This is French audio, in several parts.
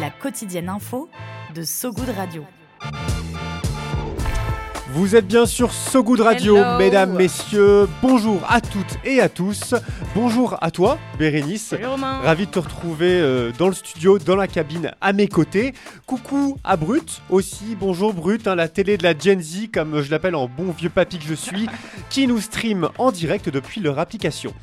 La quotidienne info de So Good Radio. Vous êtes bien sur So Good Radio, Hello. mesdames, messieurs. Bonjour à toutes et à tous. Bonjour à toi, Bérénice. Ravi de te retrouver euh, dans le studio, dans la cabine, à mes côtés. Coucou à Brut aussi. Bonjour Brut, hein, la télé de la Gen Z, comme je l'appelle en bon vieux papy que je suis, qui nous stream en direct depuis leur application.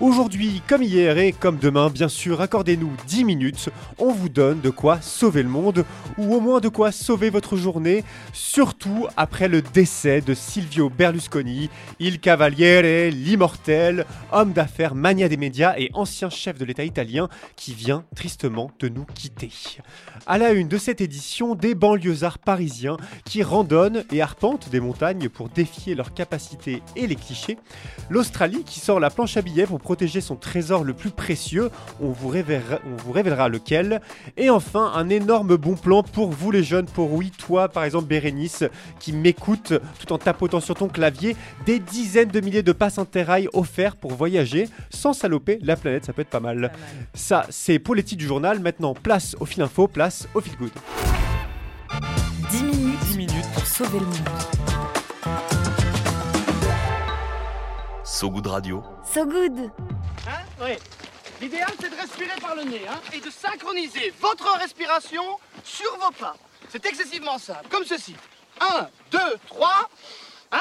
Aujourd'hui, comme hier et comme demain, bien sûr, accordez-nous 10 minutes. On vous donne de quoi sauver le monde, ou au moins de quoi sauver votre journée, surtout après le décès de Silvio Berlusconi, il Cavaliere, l'immortel, homme d'affaires, mania des médias et ancien chef de l'État italien qui vient tristement de nous quitter. À la une de cette édition, des banlieusards parisiens qui randonnent et arpentent des montagnes pour défier leurs capacités et les clichés. L'Australie qui sort la planche à billets pour protéger son trésor le plus précieux, on vous, révélera, on vous révélera lequel. Et enfin, un énorme bon plan pour vous les jeunes, pour oui, toi par exemple Bérénice, qui m'écoute tout en tapotant sur ton clavier, des dizaines de milliers de passes interrail offerts pour voyager sans saloper la planète, ça peut être pas mal. Ça, c'est pour les titres du journal. Maintenant, place au fil info, place au fil good. 10 minutes, 10 minutes pour sauver le monde. So Good Radio. So Good Hein? Oui. L'idéal, c'est de respirer par le nez hein, et de synchroniser votre respiration sur vos pas. C'est excessivement simple, comme ceci. 1, 2, 3.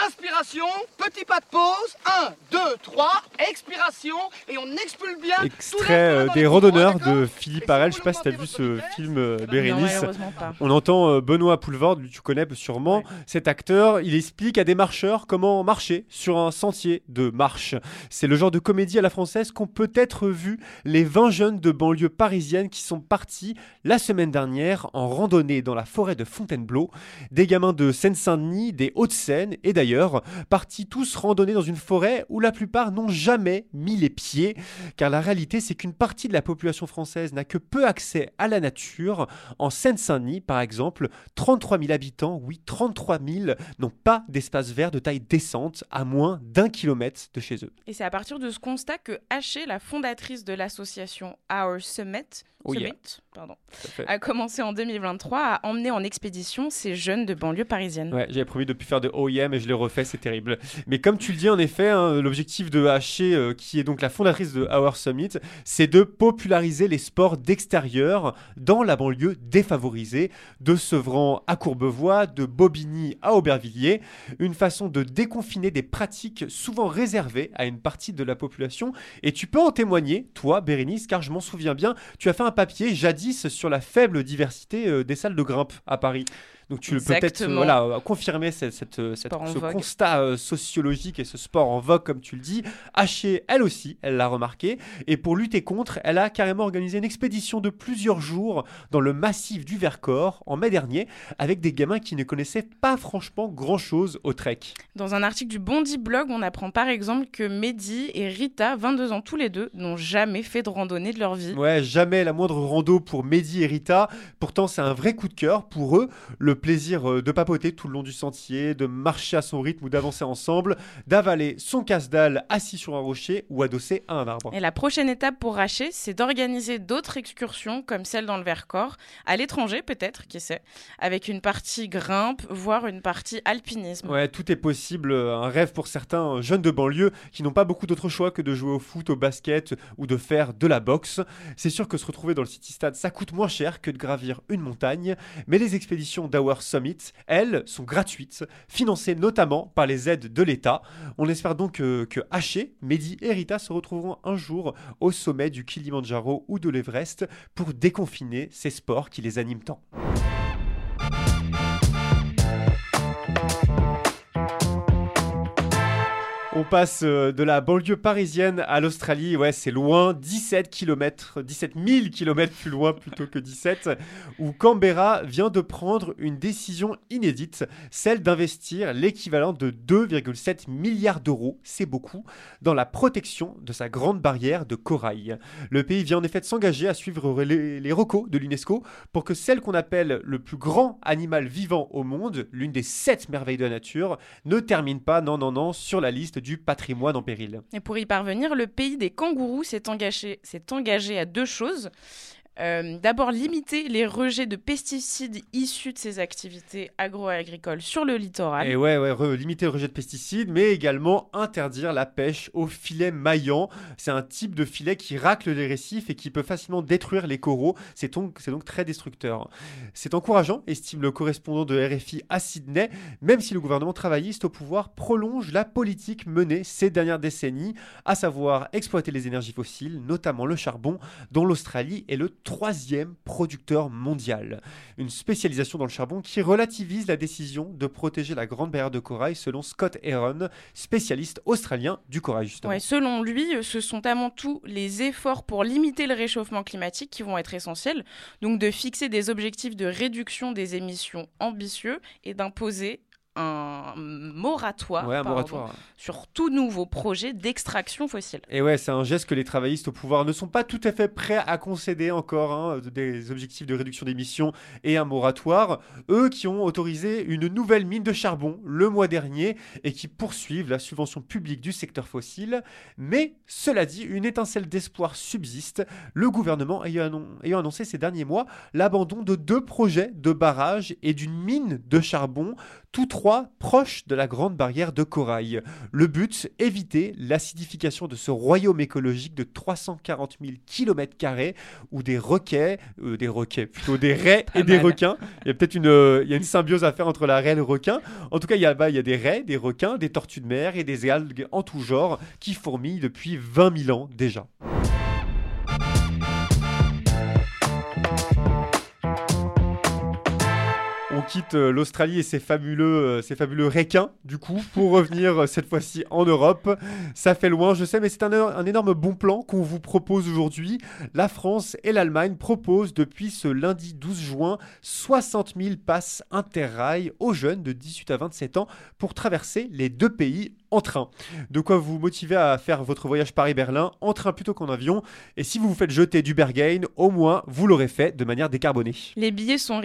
Inspiration, petit pas de pause. 1, 2, 3. Expiration. Et on expulse bien. Extrait euh, des d'accord de Philippe Arel. Je sais pas si t'as vu ce film euh, Non, Bérénice. pas. On entend euh, Benoît Poulvord, tu connais sûrement cet acteur. Il explique à des marcheurs comment marcher sur un sentier de marche. C'est le genre de comédie à la française qu'ont peut-être vu les 20 jeunes de banlieue parisienne qui sont partis la semaine dernière en randonnée dans la forêt de Fontainebleau. Des gamins de Seine-Saint-Denis, des Hauts-de-Seine et d'ailleurs partis tous randonner dans une forêt où la plupart n'ont jamais mis les pieds. Car la réalité, c'est qu'une partie de la population française n'a que peu accès à la nature. En Seine-Saint-Denis, par exemple, 33 000 habitants, oui, 33 000, n'ont pas d'espace vert de taille décente à moins d'un kilomètre de chez eux. Et c'est à partir de ce constat que Haché, la fondatrice de l'association Our Summit, Oh yeah. Summit, pardon, a commencé en 2023 à emmener en expédition ces jeunes de banlieue parisienne. Ouais, j'avais promis de plus faire de OEM et je l'ai refait, c'est terrible. Mais comme tu le dis en effet, hein, l'objectif de Haché, euh, qui est donc la fondatrice de Our Summit, c'est de populariser les sports d'extérieur dans la banlieue défavorisée, de Sevran à Courbevoie, de Bobigny à Aubervilliers, une façon de déconfiner des pratiques souvent réservées à une partie de la population. Et tu peux en témoigner, toi, Bérénice, car je m'en souviens bien, tu as fait un papier jadis sur la faible diversité euh, des salles de grimpe à Paris. Donc tu peux peut-être euh, voilà, confirmer cette, cette, euh, cette- ce vogue. constat euh, sociologique et ce sport en vogue, comme tu le dis. Haché, elle aussi, elle l'a remarqué. Et pour lutter contre, elle a carrément organisé une expédition de plusieurs jours dans le massif du Vercors en mai dernier, avec des gamins qui ne connaissaient pas franchement grand-chose au trek. Dans un article du Bondi Blog, on apprend par exemple que Mehdi et Rita, 22 ans tous les deux, n'ont jamais fait de randonnée de leur vie. Ouais, jamais la moindre rando pour Mehdi et Rita. Pourtant, c'est un vrai coup de cœur pour eux. Le plaisir euh, de papoter tout le long du sentier, de marcher à son rythme ou d'avancer ensemble, d'avaler son casse-dalle assis sur un rocher ou adossé à un arbre. Et la prochaine étape pour Haché, c'est d'organiser d'autres excursions comme celle dans le Vercors, à l'étranger peut-être, qui sait, avec une partie grimpe, voire une partie alpinisme. Ouais, tout est possible. euh, Un rêve pour certains euh, jeunes de banlieue qui n'ont pas beaucoup d'autres choix que de jouer au foot, au basket ou de faire de la boxe. C'est sûr que se retrouver dans le City Stade, ça coûte moins cher que de gravir une montagne. Mais les expéditions Summit, elles, sont gratuites, financées notamment par les aides de l'État. On espère donc que, que Haché, Mehdi et Rita se retrouveront un jour au sommet du Kilimanjaro ou de l'Everest pour déconfiner ces sports qui les animent tant. On passe euh, de la banlieue parisienne à l'Australie. Ouais, c'est loin, 17 km, 17 000 km plus loin plutôt que 17, où Canberra vient de prendre une décision inédite, celle d'investir l'équivalent de 2,7 milliards d'euros, c'est beaucoup, dans la protection de sa grande barrière de corail. Le pays vient en effet s'engager à suivre les, les de l'UNESCO pour que celle qu'on appelle le plus grand animal vivant au monde, l'une des sept merveilles de la nature, ne termine pas, non, non, non, sur la liste du patrimoine en péril. Et pour y parvenir, le pays des kangourous s'est engagé, à deux choses. Euh, D'abord, limiter les rejets de pesticides issus de ces activités agro-agricoles sur le littoral. Et ouais, ouais, limiter le rejet de pesticides, mais également interdire la pêche au filet maillant. C'est un type de filet qui racle les récifs et qui peut facilement détruire les coraux. C'est donc, très destructeur. C'est encourageant, estime le correspondant de RFI à Sydney, même si le gouvernement travailliste au pouvoir prolonge la politique menée ces dernières décennies, à savoir exploiter les énergies fossiles, notamment le charbon, dont l'Australie est le troisième producteur mondial. Une spécialisation dans le charbon qui relativise la décision de protéger la grande barrière de corail selon Scott Heron, spécialiste australien du corail justement. Selon lui, euh, ce sont avant tout les efforts pour limiter le réchauffement climatique qui vont être essentiels. Donc de fixer des objectifs de réduction des émissions ambitieux et d'imposer un moratoire, Ouais, un pardon, moratoire. sur tout nouveau projet d'extraction fossile. Et ouais, c'est un geste que les travaillistes au pouvoir ne sont pas tout à fait prêts à concéder encore, hein, des objectifs de réduction d'émissions et un moratoire. Eux qui ont autorisé une nouvelle mine de charbon le mois dernier et qui poursuivent la subvention publique du secteur fossile. Mais cela dit, une étincelle d'espoir subsiste, le gouvernement ayant, annon- ayant annoncé ces derniers mois l'abandon de deux projets de barrage et d'une mine de charbon, tous trois proches de la grande barrière de corail. Le but, éviter l'acidification de ce royaume écologique de 340 000 km où des requais, euh, des requais, plutôt des raies et des mal. requins. Il y a peut-être une, euh, il y a une symbiose à faire entre la raie et le requin. En tout cas, il y a, bah, il y a des raies, des requins, des tortues de mer et des algues en tout genre qui fourmillent depuis 20 000 ans déjà. Quitte euh, l'Australie et ses fabuleux, euh, ses fabuleux requins, du coup, pour revenir euh, cette fois-ci en Europe. Ça fait loin, je sais, mais c'est un, un énorme bon plan qu'on vous propose aujourd'hui. La France et l'Allemagne proposent depuis ce lundi 12 juin 60 000 passes interrail aux jeunes de 18 à 27 ans pour traverser les deux pays en train. De quoi vous motiver à faire votre voyage Paris-Berlin en train plutôt qu'en avion. Et si vous vous faites jeter du Berghain, au moins vous l'aurez fait de manière décarbonée. Les billets sont,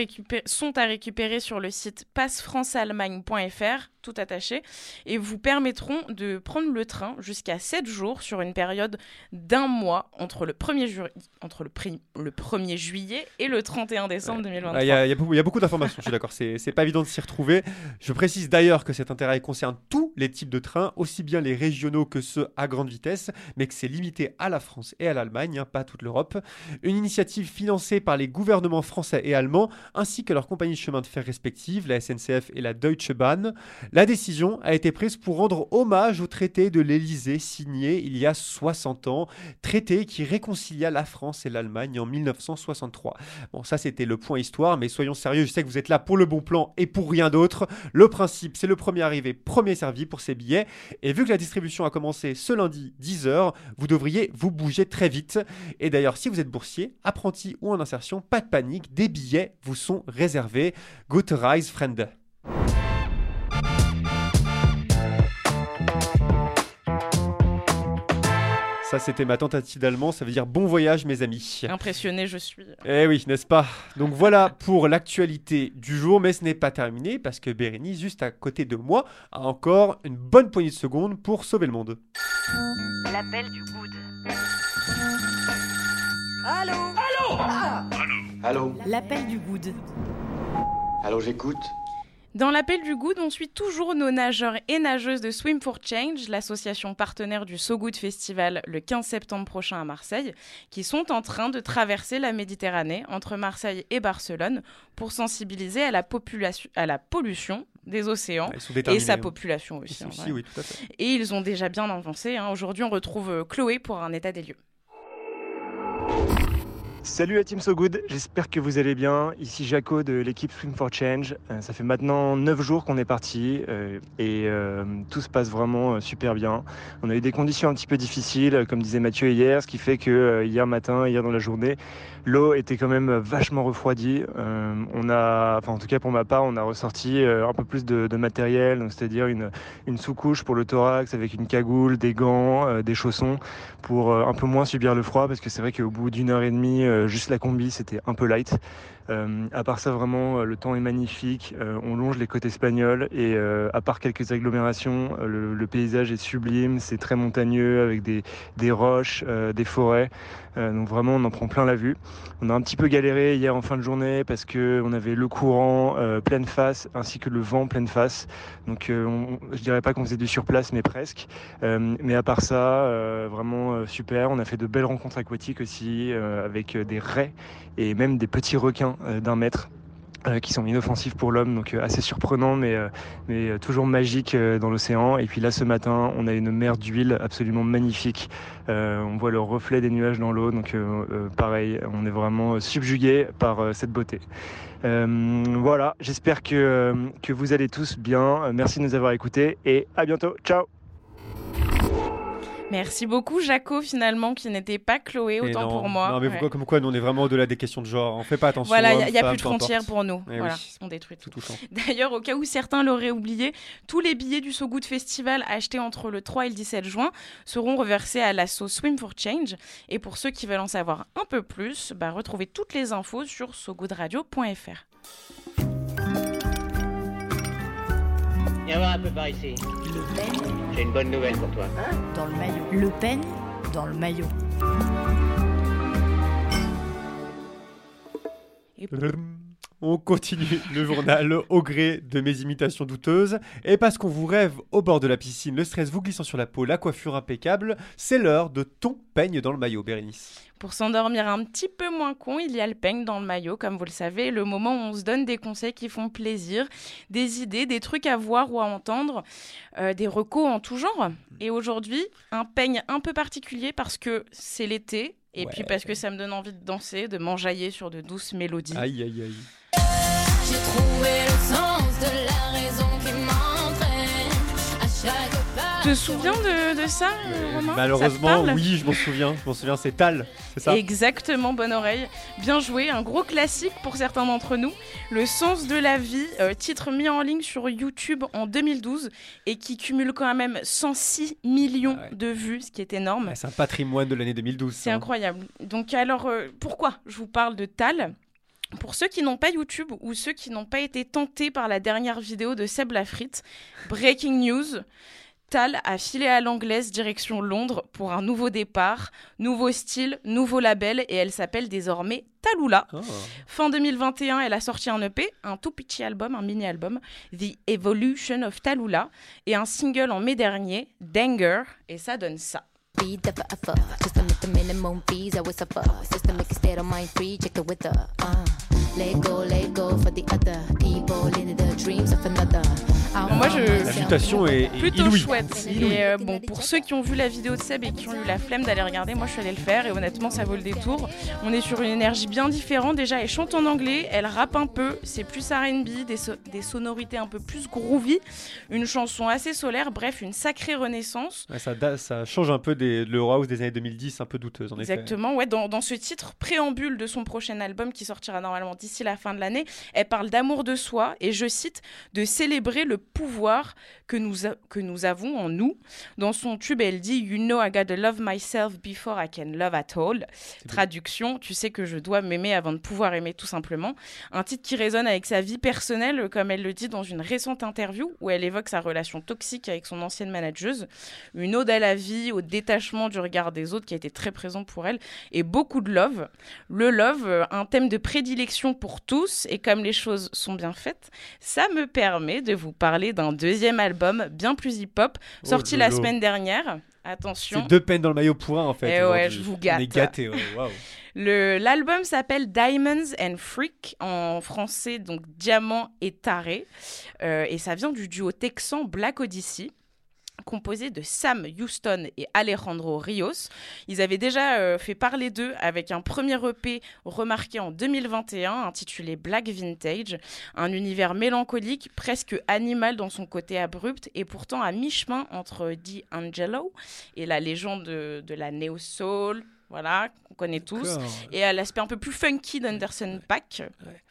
à récupérer sur le site passefranceallemagne.fr, tout attaché, et vous permettront de prendre le train jusqu'à 7 jours sur une période d'un mois entre le 1er, ju- entre le, le 1er juillet et le 31 décembre 2023. Ah, Il y, a- il y a beaucoup- d'informations, je suis d'accord, c'est pas évident de s'y retrouver. Je précise d'ailleurs que cet intérêt concerne tous les types de trains, aussi bien les régionaux que ceux à grande vitesse, mais que c'est limité à la France et à l'Allemagne, hein, pas toute l'Europe. Une initiative financée par les gouvernements français et allemands, ainsi que leurs compagnies de chemin de fer respectives, la SNCF et la Deutsche Bahn. La décision a été prise pour rendre hommage au traité de l'Élysée signé il y a 60 ans, traité qui réconcilia la France et l'Allemagne en 1963. Bon, ça c'était le point histoire, mais soyons sérieux, je sais que vous êtes là pour le bon plan et pour rien d'autre. Le principe, c'est le premier arrivé, premier servi pour ces billets. Et vu que la distribution a commencé ce lundi 10h, vous devriez vous bouger très vite. Et d'ailleurs, si vous êtes boursier, apprenti ou en insertion, pas de panique, des billets vous sont réservés. Gute Reise, Freunde. Ça, c'était ma tentative d'allemand, ça veut dire bon voyage, mes amis. Impressionné, je suis. Eh oui, n'est-ce pas? Donc voilà pour l'actualité du jour, mais ce n'est pas terminé parce que Bérénice, juste à côté de moi, a encore une bonne poignée de secondes pour sauver le monde. L'appel du good. Allô? L'appel du good. Allô, j'écoute Dans l'appel du good, on suit toujours nos nageurs et nageuses de Swim for Change, l'association partenaire du So Good Festival le 15 septembre prochain à Marseille, qui sont en train de traverser la Méditerranée entre Marseille et Barcelone pour sensibiliser à la, population, à la pollution des océans sont et sa hein. population aussi. Ici en aussi, vrai. oui, tout à fait. Et ils ont déjà bien avancé. hein. Aujourd'hui, on retrouve euh, Chloé pour un état des lieux. Salut à Team So Good, j'espère que vous allez bien. Ici Jaco de l'équipe Swim for Change. Euh, ça fait maintenant 9 jours qu'on est parti euh, et euh, tout se passe vraiment super bien. On a eu des conditions un petit peu difficiles, comme disait Mathieu hier, ce qui fait que hier matin, hier dans la journée, l'eau était quand même vachement refroidie. Euh, on a, enfin en tout cas pour ma part, on a ressorti euh, un peu plus de, matériel, c'est-à-dire une, sous-couche pour le thorax avec une cagoule, des gants, euh, des chaussons pour un peu moins subir le froid parce que c'est vrai qu'au bout d'une heure et demie, juste la combi c'était un peu light. À part ça, vraiment, le temps est magnifique. On longe les côtes espagnoles et à part quelques agglomérations, le, le paysage est sublime. C'est très montagneux avec des, des roches, des forêts. Donc vraiment, on en prend plein la vue. On a un petit peu galéré hier en fin de journée parce que on avait le courant euh, pleine face ainsi que le vent pleine face. Donc euh, je dirais pas qu'on faisait du surplace, mais presque. Euh, mais à part ça, vraiment super. On a fait de belles rencontres aquatiques aussi avec des raies et même des petits requins d'un mètre. Euh, qui sont inoffensifs pour l'homme, donc euh, assez surprenant, mais, euh, toujours magique dans l'océan. Et puis là, ce matin, on a une mer d'huile absolument magnifique. On voit le reflet des nuages dans l'eau, donc pareil, on est vraiment subjugué par cette beauté. Voilà, j'espère que, vous allez tous bien. Merci de nous avoir écoutés et à bientôt. Ciao Merci beaucoup, Jaco, finalement, qui n'était pas Chloé, autant non, pour moi. Non, mais Ouais. pourquoi, comme quoi, nous on est vraiment au-delà des questions de genre. On fait pas attention. Voilà, il homme, n'y a, plus de frontières pour nous. Eh voilà, oui. on détruit tout. Tout touchant. D'ailleurs, au cas où certains l'auraient oublié, tous les billets du So Good Festival achetés entre le 3 et le 17 juin seront reversés à l'asso Swim for Change. Et pour ceux qui veulent en savoir un peu plus, bah, retrouvez toutes les infos sur sogoodradio.fr. Viens voir un peu par ici. Le J'ai une bonne nouvelle pour toi. dans le maillot. Le Pen dans le maillot. On continue le journal au gré de mes imitations douteuses. Et parce qu'on vous rêve au bord de la piscine, le stress vous glissant sur la peau, la coiffure impeccable, c'est l'heure de ton peigne dans le maillot, Bérénice. Pour s'endormir un petit peu moins con, il y a le peigne dans le maillot, comme vous le savez, le moment où on se donne des conseils qui font plaisir, des idées, des trucs à voir ou à entendre, euh, des recos en tout genre. Et aujourd'hui, un peigne un peu particulier parce que c'est l'été. Et Ouais. puis parce que ça me donne envie de danser, de m'enjailler sur de douces mélodies. Aïe, aïe, aïe. Te souviens de, de ça, euh, Romain? Malheureusement, oui, je m'en souviens. Je m'en souviens, c'est Tal, c'est ça? Exactement, bonne oreille. Bien joué, un gros classique pour certains d'entre nous. Le sens de la vie, euh, titre mis en ligne sur YouTube en 2012 et qui cumule quand même 106 millions de vues, ce qui est énorme. C'est un patrimoine de l'année 2012. C'est hein. incroyable. Donc alors, euh, pourquoi je vous parle de Tal? Pour ceux qui n'ont pas YouTube ou ceux qui n'ont pas été tentés par la dernière vidéo de Seb Lafrite, breaking news, Tal a filé à l'anglaise direction Londres pour un nouveau départ, nouveau style, nouveau label et elle s'appelle désormais Talula. Oh. Fin 2021, elle a sorti un EP, un tout petit album, un mini-album, The Evolution of Talula, et un single en mai dernier, Danger, et ça donne ça. Feed the forever, just to make the minimum fees I would suffer. Systemic state of mind free, check the wither. Uh, let go, let go for the other people in the dreams of another. Moi, je- found La mutation est, est plutôt inouïe. chouette. Et euh, bon, pour ceux qui ont vu la vidéo de Seb et qui ont eu la flemme d'aller regarder, moi je suis allée le faire et honnêtement ça vaut le détour. On est sur une énergie bien différente. Déjà, elle chante en anglais, elle rappe un peu, c'est plus R&B, des, so- des sonorités un peu plus groovy, une chanson assez solaire, bref, une sacrée renaissance. Ouais, ça, change un peu des, de l'Euro House des années 2010, un peu douteuse en effet. Exactement, ouais, dans, dans ce titre préambule de son prochain album qui sortira normalement d'ici la fin de l'année, elle parle d'amour de soi et je cite de célébrer le pouvoir que nous, a- que nous avons en nous. Dans son tube, elle dit You know I gotta love myself before I can love at all. Traduction, tu sais que je dois m'aimer avant de pouvoir aimer tout simplement. Un titre qui résonne avec sa vie personnelle, comme elle le dit dans une récente interview où elle évoque sa relation toxique avec son ancienne manageuse, une ode à la vie, au détachement du regard des autres qui a été très présent pour elle, et beaucoup de love. Le love, euh, un thème de prédilection pour tous, et comme les choses sont bien faites, ça me permet de vous parler d'un deuxième album bien plus hip-hop, Oh, sorti la semaine dernière. Attention. C'est deux peines dans le maillot pour un en fait. Eh ouais, je vous On gâte. est gâtés, ouais, L'album s'appelle Diamonds and Freak, en français, donc Diamant et Taré. Euh, et ça vient du duo texan Black Odyssey composé de Sam Houston et Alejandro Rios. Ils avaient déjà euh, fait parler d'eux avec un premier EP remarqué en 2021 intitulé Black Vintage, un univers mélancolique, presque animal dans son côté abrupt et pourtant à mi-chemin entre D'Angelo et la légende de, de la neo soul, voilà, qu'on connaît tous, et à l'aspect un peu plus funky d'Anderson Pack.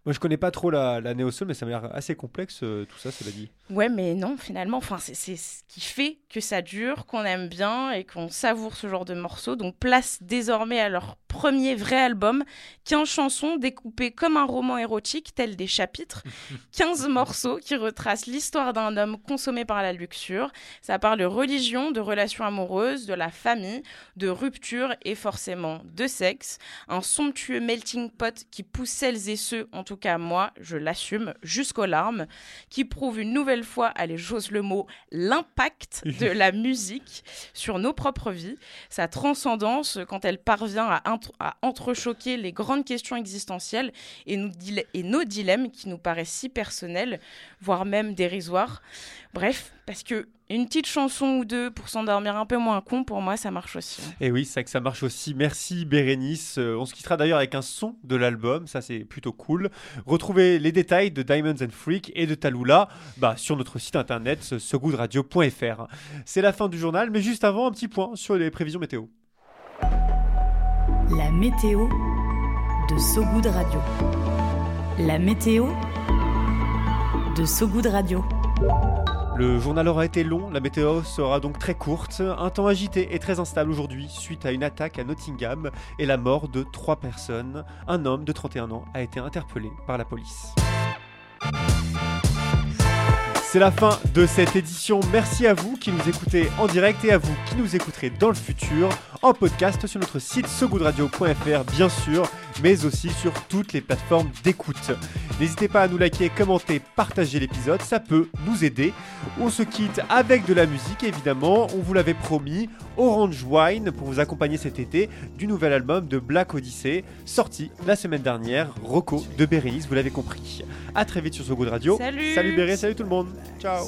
Moi, je connais pas trop la, la néo-soul, mais ça m'a l'air assez complexe, euh, tout ça, cela dit. Ouais, mais non, finalement, enfin, c'est c'est ce qui fait que ça dure, qu'on aime bien et qu'on savoure ce genre de morceaux. Donc, place désormais à leur premier vrai album, 15 chansons découpées comme un roman érotique, tel des chapitres, 15 morceaux qui retracent l'histoire d'un homme consommé par la luxure. Ça parle de religion, de relations amoureuses, de la famille, de rupture et forcément de sexe. Un somptueux melting pot qui pousse celles et ceux, en tout cas moi, je l'assume, jusqu'aux larmes, qui prouve une nouvelle fois, allez, j'ose le mot, l'impact de la musique sur nos propres vies, sa transcendance quand elle parvient à, int- à entrechoquer les grandes questions existentielles et, nos dilemmes qui nous paraissent si personnels, voire même dérisoires. Bref, parce que une petite chanson ou deux pour s'endormir un peu moins con, pour moi, ça marche aussi. Et oui, c'est que ça marche aussi. Merci Bérénice. Euh, on se quittera d'ailleurs avec un son de l'album, ça c'est plutôt cool. Retrouvez les détails de Diamonds and Freak et de Talula bah, sur notre site internet sogoodradio.fr. C'est la fin du journal, mais juste avant, un petit point sur les prévisions météo. La météo de So Good Radio. La météo de So Good Radio. Le journal aura été long, la météo sera donc très courte. Un temps agité et très instable aujourd'hui suite à une attaque à Nottingham et la mort de trois personnes. Un homme de 31 ans a été interpellé par la police. C'est la fin de cette édition. Merci à vous qui nous écoutez en direct et à vous qui nous écouterez dans le futur en podcast sur notre site sogoodradio.fr bien sûr, mais aussi sur toutes les plateformes d'écoute. N'hésitez pas à nous liker, commenter, partager l'épisode, ça peut nous aider. On se quitte avec de la musique évidemment, on vous l'avait promis, Orange Wine pour vous accompagner cet été du nouvel album de Black Odyssey, sorti la semaine dernière, Rocco de Bérénice, vous l'avez compris. A très vite sur So Good Radio. Salut Salut Béré, salut tout le monde. Ciao